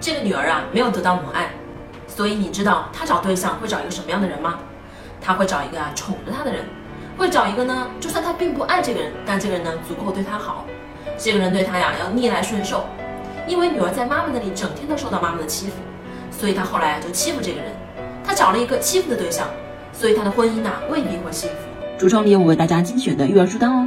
这个女儿啊没有得到母爱，所以你知道她找对象会找一个什么样的人吗？她会找一个啊宠着她的人，会找一个呢，就算她并不爱这个人，但这个人呢足够对她好，这个人对她呀要逆来顺受，因为女儿在妈妈那里整天都受到妈妈的欺负，所以她后来就欺负这个人，她找了一个欺负的对象，所以她的婚姻呢未必会幸福。橱窗里有我为大家精选的育儿书单哦。